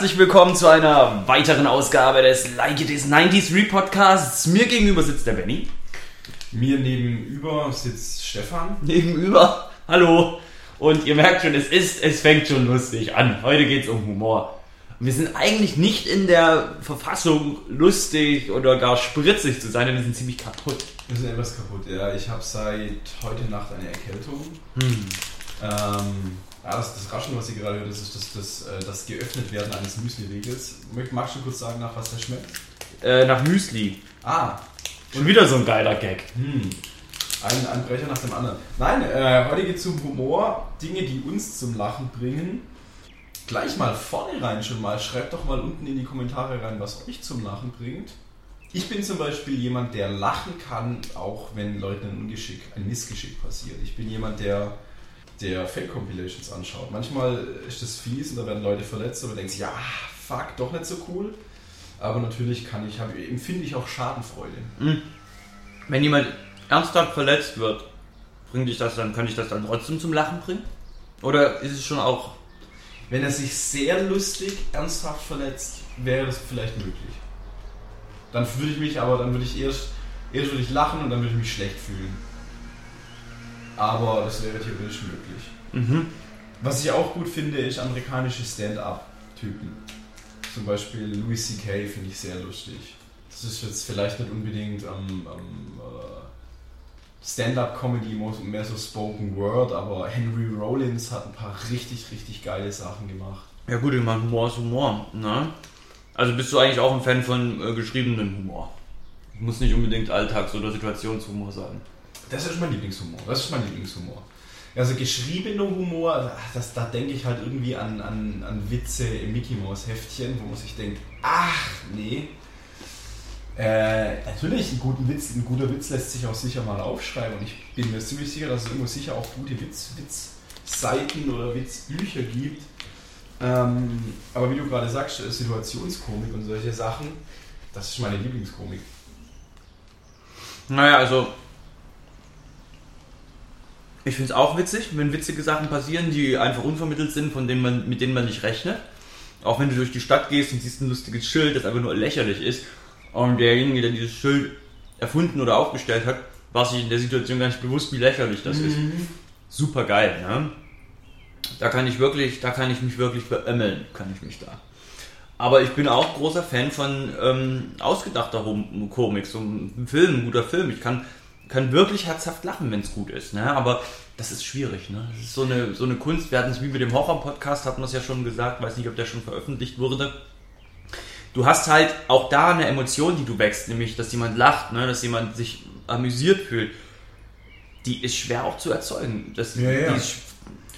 Herzlich willkommen zu einer weiteren Ausgabe des Like It Is 90s Re-Podcasts. Mir gegenüber sitzt der Benny. Mir nebenüber sitzt Stefan. Nebenüber. Hallo. Und ihr merkt schon, es ist, es fängt schon lustig an. Heute geht es um Humor. Wir sind eigentlich nicht in der Verfassung, lustig oder gar spritzig zu sein, denn wir sind ziemlich kaputt. Wir sind etwas kaputt, ja. Ich habe seit heute Nacht eine Erkältung. Hm. Ähm, ja, das, das Raschen, was ihr gerade hört, das ist das, das, äh, das geöffnet werden eines Müsli-Riegels. Magst du kurz sagen, nach was der schmeckt? Äh, nach Müsli. Ah, Schon wieder so ein geiler Gag. hm. Ein, ein Brecher nach dem anderen. Nein, äh, heute geht es um Humor, Dinge, die uns zum Lachen bringen. Gleich mal vorne rein schon mal. Schreibt doch mal unten in die Kommentare rein, was euch zum Lachen bringt. Ich bin zum Beispiel jemand, der lachen kann, auch wenn Leuten ein Ungeschick, ein Missgeschick passiert. Ich bin jemand, der, der Fake-Compilations anschaut. Manchmal ist das fies und da werden Leute verletzt, aber denkst, ja, fuck, doch nicht so cool. Aber natürlich kann ich, hab, empfinde ich auch Schadenfreude. Wenn jemand ernsthaft verletzt wird, bringt dich das dann, kann ich das dann trotzdem zum Lachen bringen? Oder ist es schon auch. Wenn er sich sehr lustig, ernsthaft verletzt, wäre das vielleicht möglich. Dann würde ich mich aber, dann würde ich erst, erst würde ich lachen und dann würde ich mich schlecht fühlen. Aber das wäre theoretisch möglich. Mhm. Was ich auch gut finde, ist amerikanische Stand-up-Typen. Zum Beispiel Louis C.K. finde ich sehr lustig. Das ist jetzt vielleicht nicht unbedingt am am, äh, Stand-up-Comedy, mehr so Spoken Word, aber Henry Rollins hat ein paar richtig, richtig geile Sachen gemacht. Ja, gut, ich meine, Humor ist Humor. Ne? Also bist du eigentlich auch ein Fan von äh, geschriebenen Humor? Muss nicht unbedingt Alltags- oder Situationshumor sein. Das ist mein Lieblingshumor. Das ist mein Lieblingshumor. Also geschriebener Humor, das, da denke ich halt irgendwie an, an, an Witze im Mickey Mouse Heftchen, wo man sich denkt, ach nee. Äh, natürlich, einen guten Witz, ein guter Witz lässt sich auch sicher mal aufschreiben und ich bin mir ziemlich sicher, dass es irgendwo sicher auch gute Witz, Witzseiten oder Witzbücher gibt. Ähm, aber wie du gerade sagst, Situationskomik und solche Sachen, das ist meine Lieblingskomik. Naja, also. Ich finde es auch witzig, wenn witzige Sachen passieren, die einfach unvermittelt sind, von denen man, mit denen man nicht rechnet. Auch wenn du durch die Stadt gehst und siehst ein lustiges Schild, das einfach nur lächerlich ist. Und derjenige, der dieses Schild erfunden oder aufgestellt hat, war sich in der Situation gar nicht bewusst, wie lächerlich das ist. Super geil, ne? Da kann ich wirklich, da kann ich mich wirklich beömmeln, kann ich mich da. Aber ich bin auch großer Fan von ähm, ausgedachter Hom- Komik, so ein Film, ein guter Film. Ich kann, kann wirklich herzhaft lachen, wenn es gut ist. Ne? Aber das ist schwierig. Ne? Das ist so eine, so eine Kunst. Wir hatten es wie mit dem Horror-Podcast, hatten wir es ja schon gesagt. Weiß nicht, ob der schon veröffentlicht wurde. Du hast halt auch da eine Emotion, die du wächst, nämlich, dass jemand lacht, ne? dass jemand sich amüsiert fühlt. Die ist schwer auch zu erzeugen. Das, Ja, ja. Ist,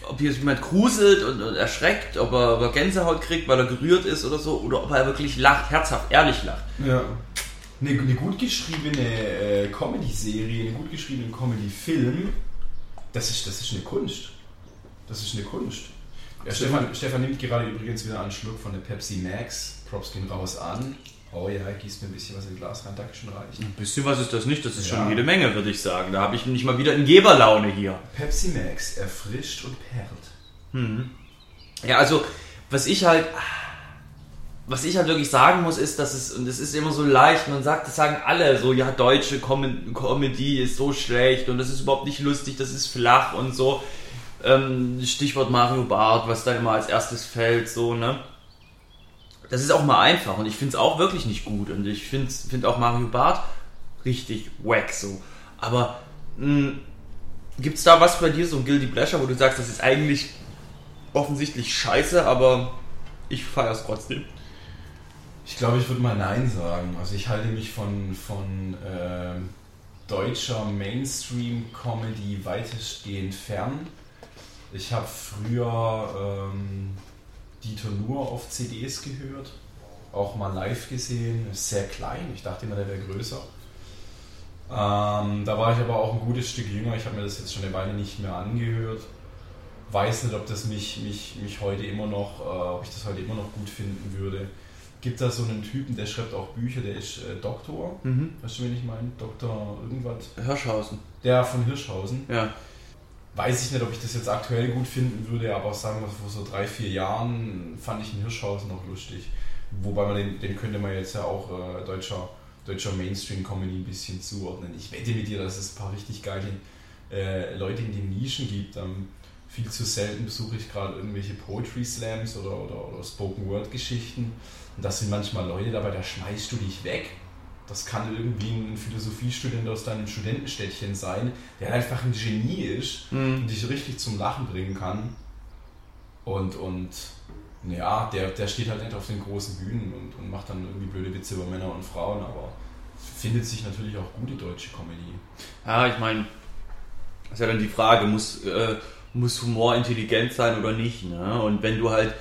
ob hier jemand gruselt und, und erschreckt, ob er, ob er Gänsehaut kriegt, weil er gerührt ist oder so, oder ob er wirklich lacht, herzhaft, ehrlich lacht. Ja. Eine, eine gut geschriebene äh, Comedy-Serie, einen gut geschriebenen Comedy-Film, das ist, das ist eine Kunst. Das ist eine Kunst. Ja, Stefan, Stefan nimmt gerade übrigens wieder einen Schluck von der Pepsi Max. Props gehen raus an. Oh ja, gießt mir ein bisschen was in Glas rein. Dankeschön, reicht. Ein bisschen was ist das nicht, das ist Ja. schon jede Menge, würde ich sagen. Da habe ich nicht mal wieder in Geberlaune hier. Pepsi Max erfrischt und perlt. Ja, also, was ich halt, was ich halt wirklich sagen muss, ist, dass es, und es ist immer so leicht, man sagt, das sagen alle so, ja, deutsche Com Comedy ist so schlecht und das ist überhaupt nicht lustig, das ist flach und so. Ähm, Stichwort Mario Barth, was dann immer als erstes fällt, so, ne? Das ist auch mal einfach und ich finde es auch wirklich nicht gut und ich finde find auch Mario Barth richtig wack, so. Aber, mh, gibt's da was bei dir, so ein Guilty Pleasure, wo du sagst, das ist eigentlich offensichtlich scheiße, aber ich feiere es trotzdem. Ich glaube, ich würde mal Nein sagen. Also ich halte mich von, von ähm, deutscher Mainstream-Comedy weitestgehend fern. Ich habe früher ähm, Dieter Nuhr auf CDs gehört, auch mal live gesehen, sehr klein, ich dachte immer, der wäre größer. Ähm, da war ich aber auch ein gutes Stück jünger, ich habe mir das jetzt schon eine Weile nicht mehr angehört. Weiß nicht, ob das mich, mich, mich heute immer noch, äh, ob ich das heute immer noch gut finden würde. Gibt da so einen Typen, der schreibt auch Bücher, der ist äh, Doktor. Mhm. Weißt du, wen ich meine? Doktor irgendwas. Hirschhausen. Der von Hirschhausen. Ja. weiß ich nicht, ob ich das jetzt aktuell gut finden würde, aber sagen wir vor so drei, vier Jahren fand ich den Hirschhausen noch lustig. Wobei man den, den könnte man jetzt ja auch äh, deutscher, deutscher Mainstream-Comedy ein bisschen zuordnen. Ich wette mit dir, dass es ein paar richtig geile äh, Leute in den Nischen gibt. Ähm, viel zu selten besuche ich gerade irgendwelche Poetry Slams oder, oder, oder Spoken Word Geschichten. Und das sind manchmal Leute dabei, da schmeißt du dich weg. Das kann irgendwie ein Philosophiestudent aus deinem Studentenstädtchen sein, der einfach ein Genie ist Mhm. und dich richtig zum Lachen bringen kann. Und, und ja, der, der steht halt nicht auf den großen Bühnen und, und macht dann irgendwie blöde Witze über Männer und Frauen, aber findet sich natürlich auch gute deutsche Comedy. Ja, ich meine, ist ja dann die Frage, muss, äh, muss Humor intelligent sein oder nicht? Ne? Und wenn du halt,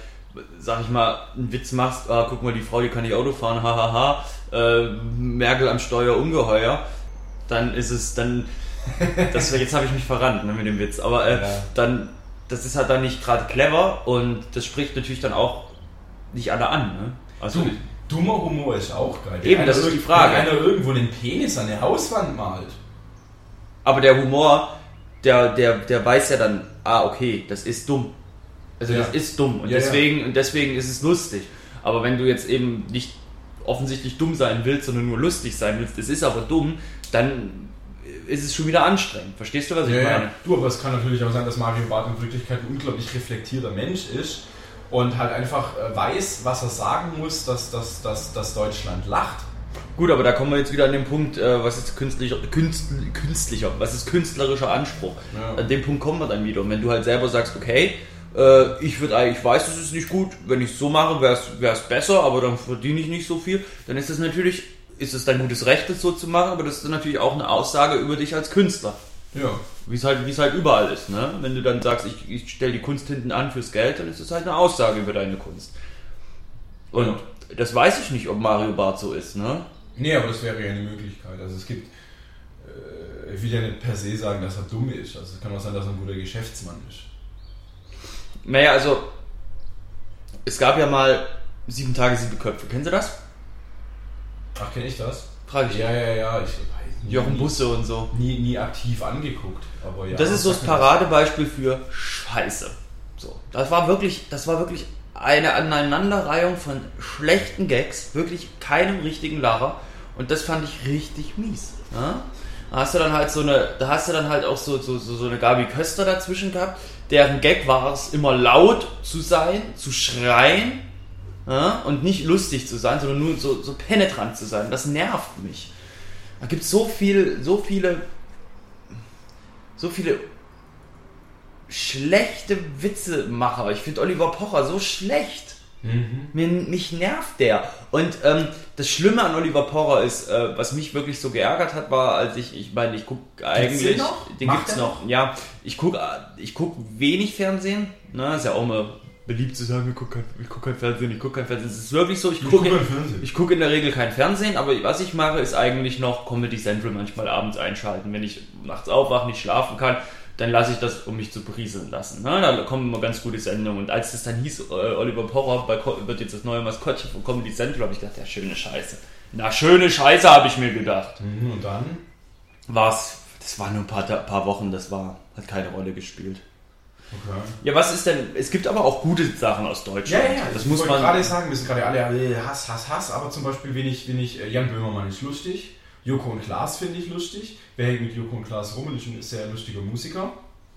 sag ich mal, einen Witz machst, ah, guck mal, die Frau, die kann nicht Auto fahren, hahaha, äh, Merkel am Steuer ungeheuer, dann ist es dann, das, jetzt habe ich mich verrannt ne, mit dem Witz, aber äh, Ja. dann, das ist halt dann nicht gerade clever und das spricht natürlich dann auch nicht alle an. Ne? Also, Du, dummer Humor ist auch geil. Eben, das ist die Frage. Wenn einer irgendwo einen Penis an der Hauswand malt. Aber der Humor, der, der, der weiß ja dann, ah, okay, das ist dumm. Also Ja. das ist dumm und Ja, deswegen, und deswegen ist es lustig. Aber wenn du jetzt eben nicht offensichtlich dumm sein willst, sondern nur lustig sein willst, es ist aber dumm, dann ist es schon wieder anstrengend. Verstehst du, was ich meine? Du, aber es kann natürlich auch sein, dass Mario Barth in Wirklichkeit ein unglaublich reflektierter Mensch ist und halt einfach äh, weiß, was er sagen muss, dass, dass, dass, dass Deutschland lacht. Gut, aber da kommen wir jetzt wieder an den Punkt, äh, was ist künstlicher, künstl, künstlicher, was ist künstlerischer Anspruch? Ja. An dem Punkt kommen wir dann wieder. Und wenn du halt selber sagst, okay, äh, ich würde ich weiß, das ist nicht gut, wenn ich es so mache, wäre es besser, aber dann verdiene ich nicht so viel, dann ist das natürlich, ist es dein gutes Recht, das so zu machen, aber das ist dann natürlich auch eine Aussage über dich als Künstler. Ja. Wie es halt, es halt überall ist, ne? Wenn du dann sagst, ich, ich stelle die Kunst hinten an fürs Geld, dann ist es halt eine Aussage über deine Kunst. Und Ja. Das weiß ich nicht, ob Mario Barth so ist, ne? Nee, aber das wäre ja eine Möglichkeit. Also es gibt, äh, ich will ja nicht per se sagen, dass er dumm ist. Also es kann auch sein, dass er ein guter Geschäftsmann ist. Naja, also es gab ja mal sieben Tage, sieben Köpfe. Kennen Sie das? Ach, kenne ich das? Frage ich. Ja, ja, ja. Ich weiß nie, Jochen Busse und so. nie, nie aktiv angeguckt. Aber ja, das ist so das Paradebeispiel für Scheiße. So, das war wirklich, das war wirklich eine Aneinanderreihung von schlechten Gags, wirklich keinem richtigen Lacher. Und das fand ich richtig mies. Ja? Da hast du dann halt so eine, da hast du dann halt auch so, so, so, so eine Gabi Köster dazwischen gehabt, deren Gag war es, immer laut zu sein, zu schreien ja? und nicht lustig zu sein, sondern nur so, so penetrant zu sein. Das nervt mich. Da gibt es so viel, so viele so viele schlechte Witzemacher. Ich finde Oliver Pocher so schlecht. Mhm. Mir, mich nervt der. Und ähm, das Schlimme an Oliver Pocher ist, äh, was mich wirklich so geärgert hat, war, als ich, ich meine, ich gucke eigentlich, den noch? den Macht gibt's der noch. Ja, ich gucke ich guck wenig Fernsehen. Ne, ist ja auch immer beliebt zu sagen, ich gucke kein, ich guck kein Fernsehen, ich gucke kein Fernsehen. Es ist wirklich so, ich gucke Fernsehen. ich gucke in der Regel kein Fernsehen, aber was ich mache, ist eigentlich noch Comedy Central manchmal abends einschalten. Wenn ich nachts aufwache, nicht schlafen kann, dann lasse ich das, um mich zu berieseln lassen. Ne? Da kommen immer ganz gute Sendungen. Und als es dann hieß, äh, Oliver Pocher wird jetzt das neue Maskottchen von Comedy Central, habe ich gedacht, ja, schöne Scheiße. Na, schöne Scheiße, habe ich mir gedacht. Mhm, und dann? War's, das war nur ein paar, paar Wochen, das war, hat keine Rolle gespielt. Okay. Ja, was ist denn, es gibt aber auch gute Sachen aus Deutschland. das ich muss man. gerade sagen, wir sind gerade alle äh, Hass, Hass, Hass, aber zum Beispiel bin ich äh, Jan Böhmermann ist lustig, Joko und Klaas finde ich lustig. Wer hängt mit Joko und Klaas rum und ist ein sehr lustiger Musiker.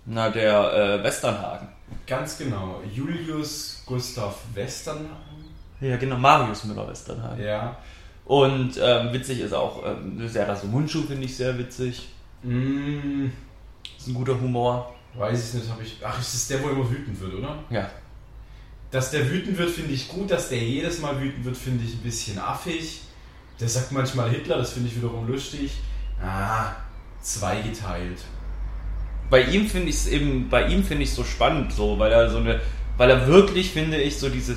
Na, der äh, Westernhagen. Ganz genau. Julius Gustav Westernhagen. Ja, genau, Marius Müller-Westernhagen. Ja. Und ähm, witzig ist auch, ähm, Serda so Mundschuh finde ich sehr witzig. Mm, Ist ein guter Humor. weiß ich nicht, habe ich. Ach, ist das der, wo immer wütend wird, oder? Ja. Dass der wütend wird, finde ich gut. Dass der jedes Mal wütend wird, finde ich ein bisschen affig. Der sagt manchmal Hitler, das finde ich wiederum lustig. Ah, zweigeteilt. Bei ihm finde ich es eben, bei ihm finde ich so spannend, so, weil er so eine, weil er wirklich, finde ich, so diese,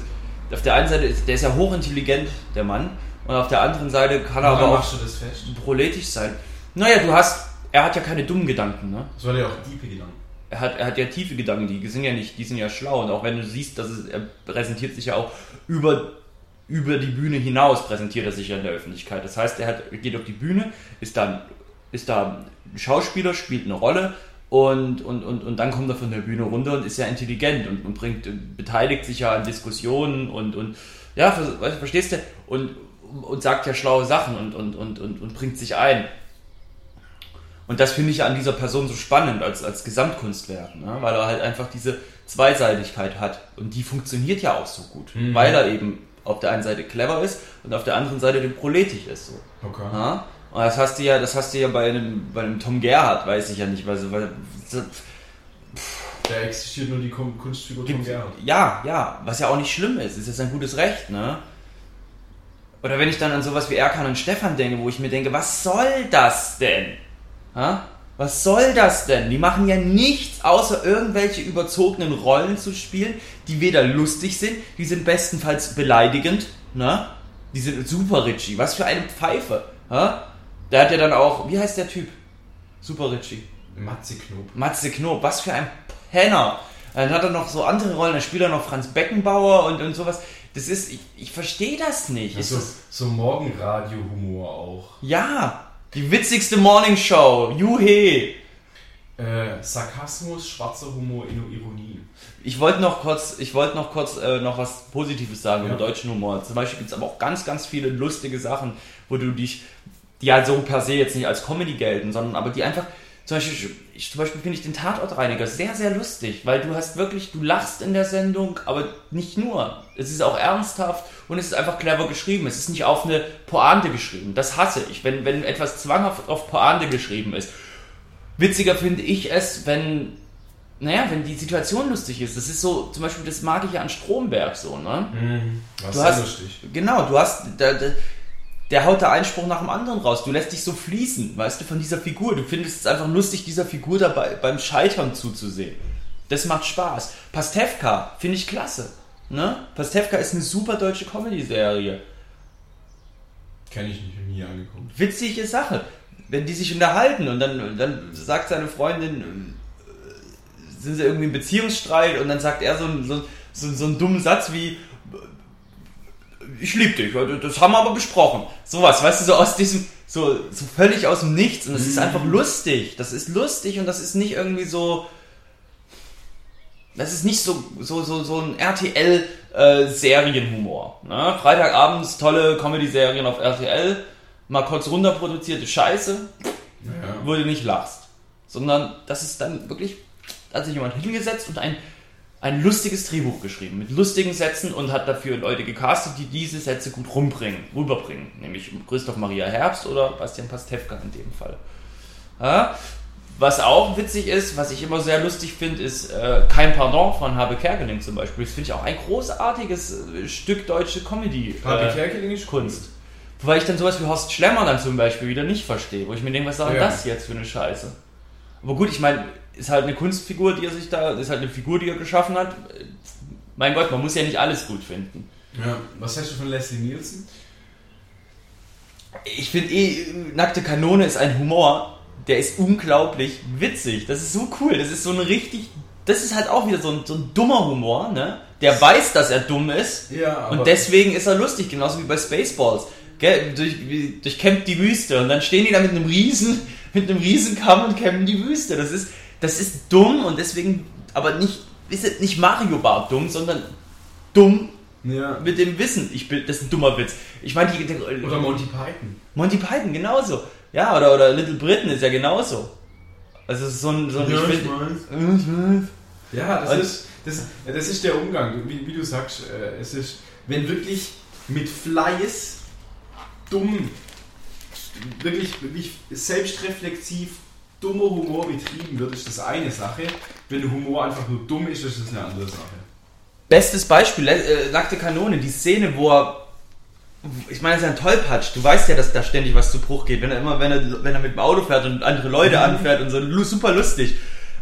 auf der einen Seite ist, der ist ja hochintelligent, der Mann, und auf der anderen Seite kann er aber auch proletisch sein. Naja, du hast, er hat ja keine dummen Gedanken, ne? Das war ja auch diepe Gedanken. Er hat, er hat ja tiefe Gedanken, die sind ja nicht, die sind ja schlau. Und auch wenn du siehst, dass es, er präsentiert sich ja auch über, über die Bühne hinaus, präsentiert er sich ja in der Öffentlichkeit. Das heißt, er hat, geht auf die Bühne, ist dann, ist da ein Schauspieler, spielt eine Rolle Und, und, und, und dann kommt er von der Bühne runter und ist ja intelligent und, und bringt, beteiligt sich ja an Diskussionen und, und ja, ver- verstehst du? Und, und sagt ja schlaue Sachen und, und, und, und, und bringt sich ein. Und das finde ich an dieser Person so spannend als, als Gesamtkunstwerk, ne? weil er halt einfach diese Zweiseitigkeit hat. Und die funktioniert ja auch so gut, weil er eben auf der einen Seite clever ist und auf der anderen Seite dem proletisch ist. So. Okay. Ja? Und das hast du ja, das hast du ja bei einem, bei einem Tom Gerhardt, weiß ich ja nicht, weil, weil Da existiert nur die Kun- Kunstfigur Tom Gerhardt. ja, ja, was ja auch nicht schlimm ist, ist ja sein gutes Recht, ne? Oder wenn ich dann an sowas wie Erkan und Stefan denke, wo ich mir denke, was soll das denn? Ha? Was soll das denn? Die machen ja nichts, außer irgendwelche überzogenen Rollen zu spielen, die weder lustig sind, die sind bestenfalls beleidigend, ne? Die sind super Richie. Was für eine Pfeife, ha? Der hat ja dann auch, wie heißt der Typ? Super Richie. Matze Knob. Matze Knob, was für ein Penner. Dann hat er noch so andere Rollen, dann spielt er noch Franz Beckenbauer und, und sowas. Das ist, ich, ich verstehe das nicht. Ist Also das, so Morgenradio-Humor auch. ja, die witzigste Morningshow, juhe. Äh, Sarkasmus, schwarzer Humor, Ironie. Ich wollte noch kurz, ich wollte noch kurz äh, noch was Positives sagen Ja. über deutschen Humor. Zum Beispiel gibt es aber auch ganz, ganz viele lustige Sachen, wo du dich, die halt so per se jetzt nicht als Comedy gelten, sondern aber die einfach, zum Beispiel, ich, zum Beispiel finde ich den Tatortreiniger sehr, sehr lustig, weil du hast wirklich, du lachst in der Sendung, aber nicht nur. Es ist auch ernsthaft und es ist einfach clever geschrieben. Es ist nicht auf eine Pointe geschrieben. Das hasse ich, wenn, wenn etwas zwanghaft auf Pointe geschrieben ist. Witziger finde ich es, wenn, naja, wenn die Situation lustig ist. Das ist so, zum Beispiel, das mag ich ja an Stromberg so, ne? Was Du sehr hast- lustig. Genau, du hast, der, der, der haut da einen Spruch nach dem anderen raus. Du lässt dich so fließen, weißt du, von dieser Figur. Du findest es einfach lustig, dieser Figur dabei beim Scheitern zuzusehen. Das macht Spaß. Pastewka finde ich klasse. Ne? Pastewka ist eine super deutsche Comedy-Serie. Kenn ich nicht, nie angeguckt. Witzige Sache. Wenn die sich unterhalten und dann, dann sagt seine Freundin, äh, sind sie irgendwie im Beziehungsstreit und dann sagt er so, so, so, so einen dummen Satz wie, ich liebe dich, das haben wir aber besprochen. Sowas, weißt du, so aus diesem, so, so völlig aus dem Nichts und das ist einfach lustig. Das ist lustig und das ist nicht irgendwie so, das ist nicht so, so, so, so ein RTL-Serienhumor. ne? Freitagabends tolle Comedy-Serien auf RTL, mal kurz runterproduzierte Scheiße, Ja. wo du nicht lachst. Sondern das ist dann wirklich, da hat sich jemand hingesetzt und ein, ein lustiges Drehbuch geschrieben, mit lustigen Sätzen und hat dafür Leute gecastet, die diese Sätze gut rumbringen, rüberbringen. Nämlich Christoph Maria Herbst oder Bastian Pastewka in dem Fall. Ja? Was auch witzig ist, was ich immer sehr lustig finde, ist äh, Kein Pardon von Habe Kerkeling zum Beispiel. Das finde ich auch ein großartiges äh, Stück deutsche Comedy. Habe äh, Kerkeling ist Kunst. Wobei ich dann sowas wie Horst Schlemmer dann zum Beispiel wieder nicht verstehe, wo ich mir denke, was soll denn Ja. das jetzt für eine Scheiße? Aber gut, ich meine, ist halt eine Kunstfigur, die er sich da, ist halt eine Figur, die er geschaffen hat. Mein Gott, man muss ja nicht alles gut finden. Ja. Was hältst du von Leslie Nielsen? Ich finde eh, Nackte Kanone ist ein Humor, der ist unglaublich witzig. Das ist so cool. Das ist so ein richtig, das ist halt auch wieder so ein, so ein dummer Humor, ne? Der weiß, dass er dumm ist. Ja, aber- Und deswegen ist er lustig, genauso wie bei Spaceballs. Gell? Durch, durchkämmt die Wüste und dann stehen die da mit einem riesen, mit einem Riesenkamm und kämmen die Wüste. Das ist, das ist dumm und deswegen, aber nicht, ist nicht Mario Bart dumm, sondern dumm Ja. mit dem Wissen. Ich bin, das ist ein dummer Witz. Ich meine, die, der, Oder Monty Python. Monty Python genauso. Ja, oder, oder Little Britain ist ja genauso. Also es ist so ein, so ein Ja, ich find- Ja, das Und- ist, das, das ist der Umgang, wie, wie du sagst. Äh, es ist, wenn wirklich mit Fleiß dumm, wirklich, wirklich selbstreflexiv dummer Humor betrieben wird, ist das eine Sache. Wenn der Humor einfach nur dumm ist, ist das eine andere Sache. Bestes Beispiel, äh, Nackte Kanone, die Szene, wo er. Ich meine, das ist ein Tollpatsch. Du weißt ja, dass da ständig was zu Bruch geht. Wenn er immer, wenn er, wenn er mit dem Auto fährt und andere Leute anfährt und so super lustig.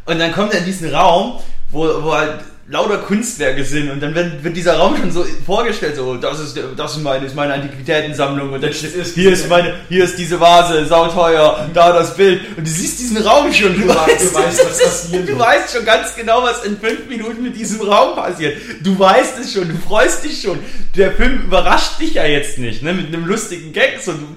Und dann kommt er in diesen Raum, wo, wo halt lauter Kunstwerke sind und dann wird, wird dieser Raum schon so vorgestellt, so, das ist, das ist meine, ist meine Antiquitätensammlung und dann steht, ist- hier ist meine, hier ist diese Vase, sauteuer, da das Bild und du siehst diesen Raum schon, du, Du weißt- du weißt, was passieren du weißt schon ganz genau, was in fünf Minuten mit diesem Raum passiert. Du weißt es schon, du freust dich schon. Der Film überrascht dich ja jetzt nicht, ne, mit einem lustigen Gag. So, du,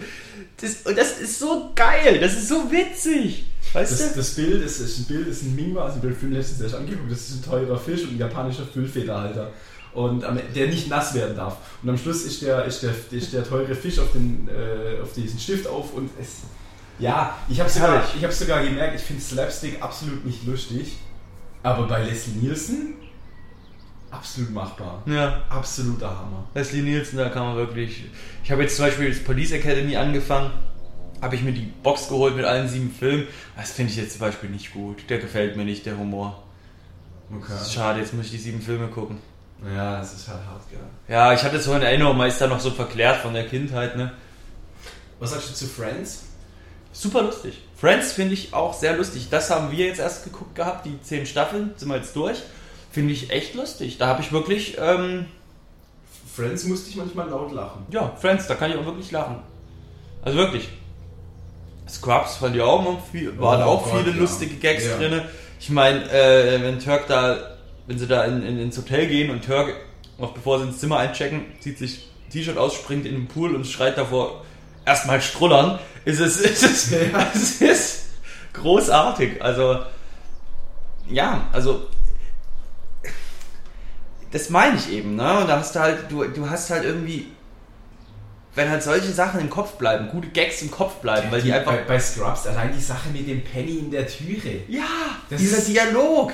das, und das ist so geil, das ist so witzig. Weißt Das, du? das Bild ist, ist ein Bild, ist ein Mingwa, also ein Bildfilm letztens erst angeguckt. Das ist ein teurer Fisch und ein japanischer Füllfederhalter. Und der nicht nass werden darf. Und am Schluss ist der, ist der, ist der teure Fisch auf, den, äh, auf diesen Stift auf und es. Ja, ich habe sogar, ich hab sogar gemerkt, ich finde Slapstick absolut nicht lustig. Aber bei Leslie Nielsen absolut machbar. Ja. Absoluter Hammer. Leslie Nielsen, da kann man wirklich. Ich habe jetzt zum Beispiel das Police Academy angefangen, habe ich mir die Box geholt mit allen sieben Filmen. Das finde ich jetzt zum Beispiel nicht gut. Der gefällt mir nicht, der Humor. Das ist Okay. schade, jetzt muss ich die sieben Filme gucken. Ja, das ist halt hart, gell. Ja, ich hatte so in Erinnerung, man ist da noch so verklärt von der Kindheit, ne? Was sagst du zu Friends? Super lustig. Friends finde ich auch sehr lustig. Das haben wir jetzt erst geguckt gehabt, die zehn Staffeln, sind wir jetzt durch. Finde ich echt lustig. Da habe ich wirklich, ähm, Friends musste ich manchmal laut lachen. ja, Friends, da kann ich auch wirklich lachen. Also wirklich. Scrubs fand ich auch immer viel, waren Oh auch Gott, viele ja. lustige Gags Ja. drin. Ich meine, äh, wenn Turk da, wenn sie da in, in, ins Hotel gehen und Turk, noch bevor sie ins Zimmer einchecken, zieht sich T-Shirt aus, springt in den Pool und schreit davor erstmal strullern, ist es, ist es, Ja. es ist großartig. Also, ja, also das meine ich eben, ne? Und da hast du halt, du, du hast halt irgendwie, wenn halt solche Sachen im Kopf bleiben, gute Gags im Kopf bleiben, weil die einfach. bei, bei Scrubs allein die Sache mit dem Penny in der Türe. Ja, Das dieser Dialog.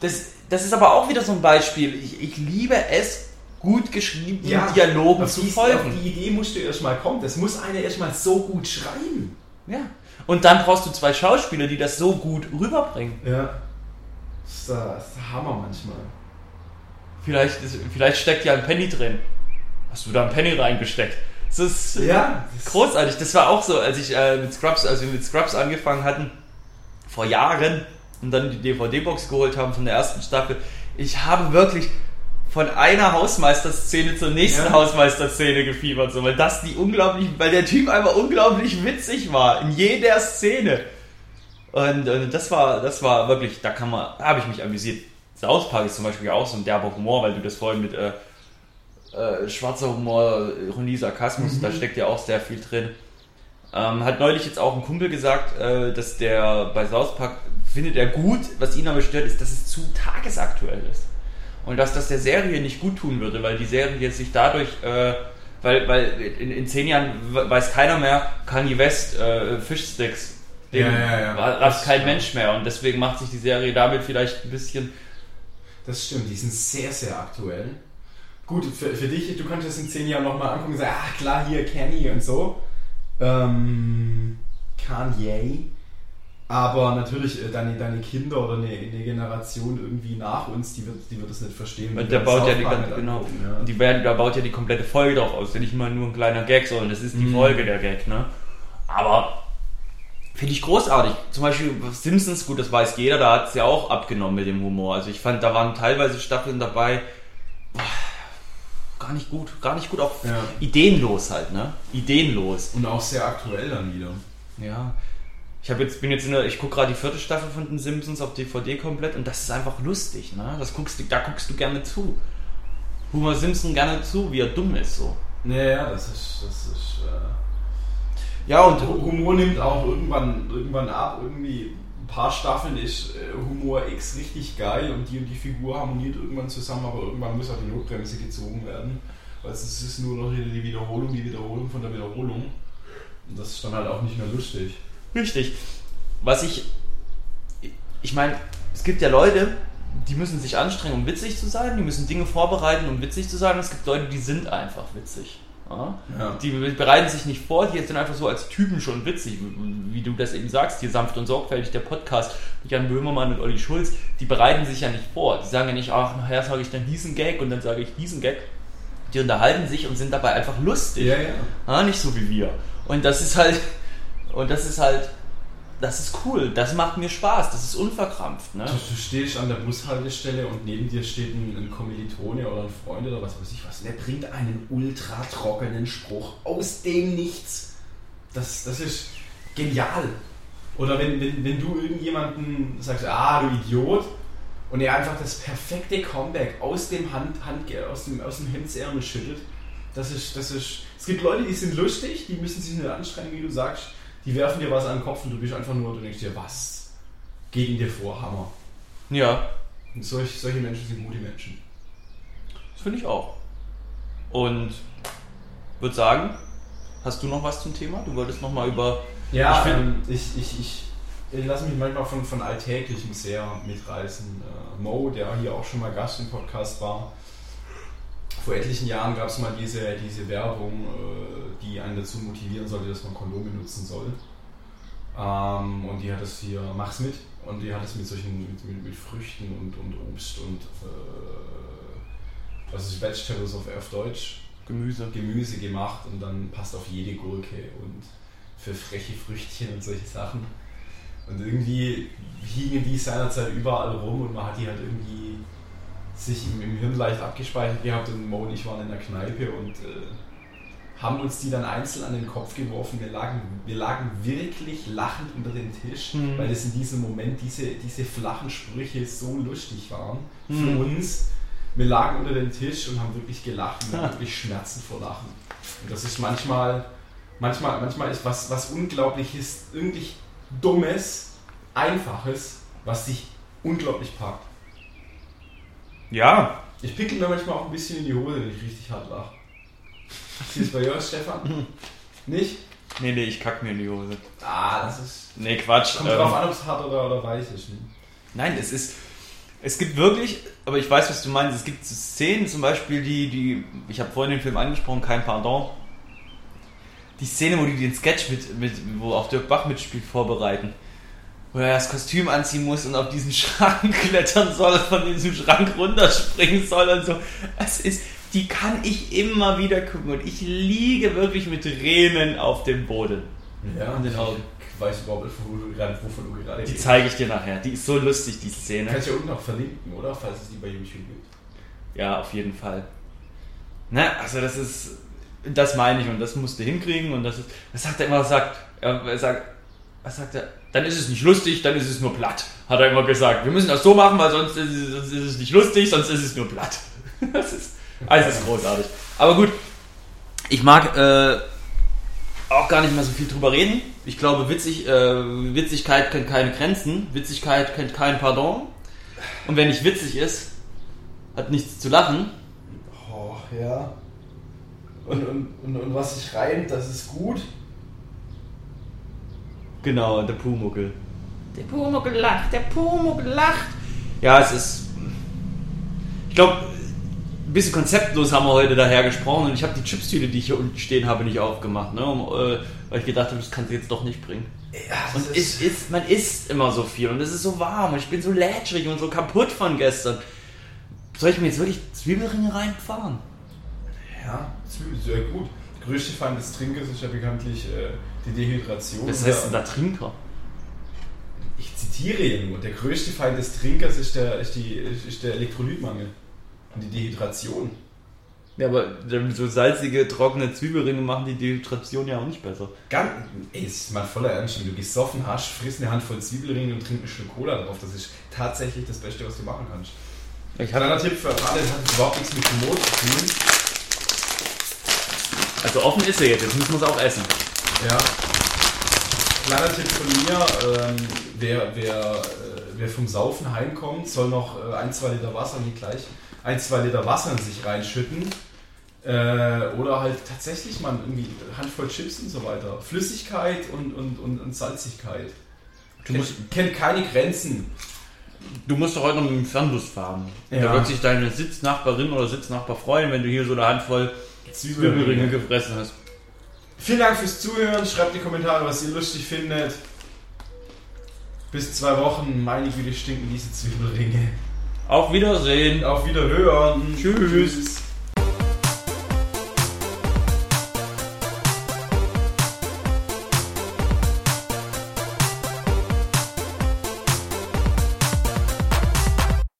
Das, das ist aber auch wieder so ein Beispiel. Ich, ich liebe es, gut geschriebenen Dialogen auf zu die, folgen. Auf die Idee musst du erstmal kommen. Das muss einer erstmal so gut schreiben. Ja. Und dann brauchst du zwei Schauspieler, die das so gut rüberbringen. Ja. Das ist, der- das ist Hammer manchmal. Vielleicht, ist, vielleicht steckt ja ein Penny drin. Hast du da ein Penny reingesteckt? Das ist Ja. das- großartig. Das war auch so, als ich äh, mit Scrubs, als wir mit Scrubs angefangen hatten, vor Jahren und dann die DVD-Box geholt haben von der ersten Staffel. Ich habe wirklich von einer Hausmeisterszene zur nächsten Ja. Hausmeisterszene gefiebert, so, weil das die unglaublich, weil der Typ einfach unglaublich witzig war in jeder Szene. Und, äh, das war, das war wirklich, da kann man, da habe ich mich amüsiert. South Park ist zum Beispiel auch so ein derber Humor, weil du das vorhin mit äh, äh, schwarzer Humor, Ironie, Sarkasmus, da steckt ja auch sehr viel drin. Ähm, hat neulich jetzt auch ein Kumpel gesagt, äh, dass der bei South Park findet er gut, was ihn aber stört, ist, dass es zu tagesaktuell ist. Und dass das der Serie nicht gut tun würde, weil die Serie jetzt sich dadurch, äh, weil, weil in, in zehn Jahren we- weiß keiner mehr, Kanye West, äh, Fischsticks, den Ja, ja, ja. rafft kein. Mensch mehr. Und deswegen macht sich die Serie damit vielleicht ein bisschen Das stimmt, die sind sehr, sehr aktuell. Gut, für, für dich, du das in zehn Jahren nochmal angucken und sagen, ah klar, hier Kenny und so. Ähm, Kanye. Aber natürlich, äh, deine, deine Kinder oder eine, eine Generation irgendwie nach uns, die wird, die wird das nicht verstehen. Und der baut ja die ganze, genau. ja. Die werden, da baut ja die komplette Folge drauf aus. Nicht mal nur ein kleiner Gag, sondern das ist die Mhm. Folge der Gag, ne? Aber finde ich großartig. Zum Beispiel Simpsons, gut, das weiß jeder, da hat es ja auch abgenommen mit dem Humor. Also ich fand, da waren teilweise Staffeln dabei, gar nicht gut, gar nicht gut, auch Ja. ideenlos halt, ne? Ideenlos. Und auch sehr aktuell dann wieder. Ja. Ich habe jetzt bin jetzt in der, ich gucke gerade die vierte Staffel von den Simpsons auf DVD komplett und das ist einfach lustig, ne? Das guckst du, da guckst du gerne zu. Homer Simpson gerne zu, wie er dumm ist so. Naja, das ist. Das ist äh Ja und Humor nimmt auch irgendwann, irgendwann ab. Irgendwie ein paar Staffeln ist äh, Humor X richtig geil und die und die Figur harmoniert irgendwann zusammen, aber irgendwann muss auch die Notbremse gezogen werden. Weil es ist nur noch die Wiederholung, die Wiederholung von der Wiederholung. Und das ist dann halt auch nicht mehr lustig. richtig. Was ich ich meine, es gibt ja Leute, die müssen sich anstrengen, um witzig zu sein, die müssen Dinge vorbereiten, um witzig zu sein. Es gibt Leute, die sind einfach witzig. Ja? Ja. Die bereiten sich nicht vor, die sind einfach so als Typen schon witzig, wie du das eben sagst, hier sanft und sorgfältig, der Podcast mit Jan Böhmermann und Olli Schulz, die bereiten sich ja nicht vor. Die sagen ja nicht, ach, nachher sage ich dann diesen Gag und dann sage ich diesen Gag. Die unterhalten sich und sind dabei einfach lustig. Ja, ja. Ja, nicht so wie wir. Und das ist halt, und das ist halt, das ist cool, das macht mir Spaß, das ist unverkrampft. Ne? Du, du stehst an der Bushaltestelle und neben dir steht ein, ein Kommilitone oder ein Freund oder was weiß ich was. Der bringt einen ultra trockenen Spruch aus dem Nichts. Das, das ist genial. Oder wenn, wenn, wenn du irgendjemanden sagst, ah, du Idiot, und er einfach das perfekte Comeback aus dem Hand, Hand aus dem, aus dem Hemdsärmel schüttet. Das ist, das ist. Es gibt Leute, die sind lustig, die müssen sich nicht anstrengen, wie du sagst. Die werfen dir was an den Kopf und du bist einfach nur, du denkst dir, was geht in dir vor, Hammer. Ja, Und solch, solche Menschen sind gute Menschen. das finde ich auch. Und würde sagen, hast du noch was zum Thema? Du wolltest noch mal über Ja, Ich ähm, ich, ich, ich, ich lasse mich manchmal von, von Alltäglichem sehr mitreißen. Äh, Mo, der hier auch schon mal Gast im Podcast war, vor etlichen Jahren gab es mal diese, diese Werbung, äh, die einen dazu motivieren sollte, dass man Kondome nutzen soll. Ähm, und die hat es hier, mach's mit, und die hat es mit solchen, mit, mit, mit Früchten und, und Obst und, äh, was ist Vegetables auf, auf Deutsch? Gemüse. Gemüse gemacht und dann passt auf jede Gurke und für freche Früchtchen und solche Sachen. Und irgendwie hingen die seinerzeit überall rum und man hat die halt irgendwie sich im, im Hirn leicht abgespeichert gehabt und Mo und ich waren in der Kneipe und äh, haben uns die dann einzeln an den Kopf geworfen. Wir lagen, wir lagen wirklich lachend unter dem Tisch, Mhm. weil es in diesem Moment diese, diese flachen Sprüche so lustig waren für Mhm. uns. Wir lagen unter dem Tisch und haben wirklich gelacht hatten wirklich Schmerzen vor Lachen. Und das ist manchmal, manchmal, manchmal ist was, was Unglaubliches, irgendwie Dummes, Einfaches, was dich unglaublich packt. Ja, Ich pickel mir manchmal auch ein bisschen in die Hose, wenn ich richtig hart lache. Wie ist es bei dir, Stefan? Nicht? nee, nee, ich kack mir in die Hose. Ah, das ist. Nee, Quatsch. Kommt ähm, drauf an, ob es hart oder, oder weich ist. Ne? Nein, es ist. Es gibt wirklich, aber ich weiß, was du meinst. Es gibt Szenen, zum Beispiel, die, die, ich habe vorhin den Film angesprochen, kein Pardon. Die Szene, wo die den Sketch mit, mit wo auch Dirk Bach mitspielt, vorbereiten. Wo er das Kostüm anziehen muss und auf diesen Schrank klettern soll, von diesem Schrank runterspringen soll und so. Es ist, die kann ich immer wieder gucken und ich liege wirklich mit Tränen auf dem Boden. Ja, An den Augen. Ich weiß überhaupt nicht, wovon du gerade, wovon du gerade Die zeige ich dir nachher. Die ist so lustig, die Szene. Kannst du ja unten auch verlinken, oder? Falls es die bei YouTube gibt. Ja, auf jeden Fall. Ne, also das ist, das meine ich und das musst du hinkriegen und das ist, was sagt er immer, was sagt, er, er sagt, was sagt er, dann ist es nicht lustig, dann ist es nur platt, hat er immer gesagt. Wir müssen das so machen, weil sonst ist es, sonst ist es nicht lustig, sonst ist es nur platt. Das ist, also ist großartig. Aber gut, ich mag äh, auch gar nicht mehr so viel drüber reden. Ich glaube, witzig, äh, Witzigkeit kennt keine Grenzen, Witzigkeit kennt kein Pardon. Und wer nicht witzig ist, hat nichts zu lachen. Oh, ja. Und, und, und, und was sich reimt, das ist gut. Genau, der Pumuckel. Der Pumuckel lacht, der Pumuckel lacht. Ja, es ist. Ich glaube, ein bisschen konzeptlos haben wir heute daher gesprochen und ich habe die Chipstüte, die ich hier unten stehen habe, nicht aufgemacht, ne? Um, äh, weil ich gedacht habe, das kannst du jetzt doch nicht bringen. Ja, Und es ist, man isst immer so viel und es ist so warm und ich bin so lätschrig und so kaputt von gestern. Soll ich mir jetzt wirklich Zwiebelringe reinfahren? Ja, Zwiebel, sehr gut. Der größte Feind des Trinkers ist ja bekanntlich äh, die Dehydration. Was heißt denn da Trinker? Ich zitiere hier nur. Der größte Feind des Trinkers ist der, ist die, ist der Elektrolytmangel. Und die Dehydration. Ja, aber so salzige, trockene Zwiebelringe machen die Dehydration ja auch nicht besser. Ganz, ey, ist mal voller Ernst. Wenn du gesoffen hast, frisst eine Handvoll Zwiebelringe und trink ein Stück Cola drauf. Das ist tatsächlich das Beste, was du machen kannst. Ich Kleiner Tipp für alle, das hat überhaupt nichts mit Humor zu tun. Also offen ist er jetzt, jetzt müssen wir es auch essen. Ja. Kleiner Tipp von mir, ähm, wer, wer, äh, wer vom Saufen heimkommt, soll noch äh, ein, zwei Liter Wasser, nicht gleich, ein, zwei Liter Wasser in sich reinschütten. Äh, oder halt tatsächlich mal irgendwie eine Handvoll Chips und so weiter. Flüssigkeit und, und, und, und Salzigkeit. Du Kennt, musst, kennt keine Grenzen. du musst doch heute noch mit dem Fernbus fahren. Ja. Da wird sich deine Sitznachbarin oder Sitznachbar freuen, wenn du hier so eine Handvoll Zwiebelringe gefressen hast. Vielen Dank fürs Zuhören. Schreibt in die Kommentare, was ihr lustig findet. Bis zwei Wochen. Meine Güte, stinken diese Zwiebelringe. Auf Wiedersehen. Auf Wiederhören. Tschüss.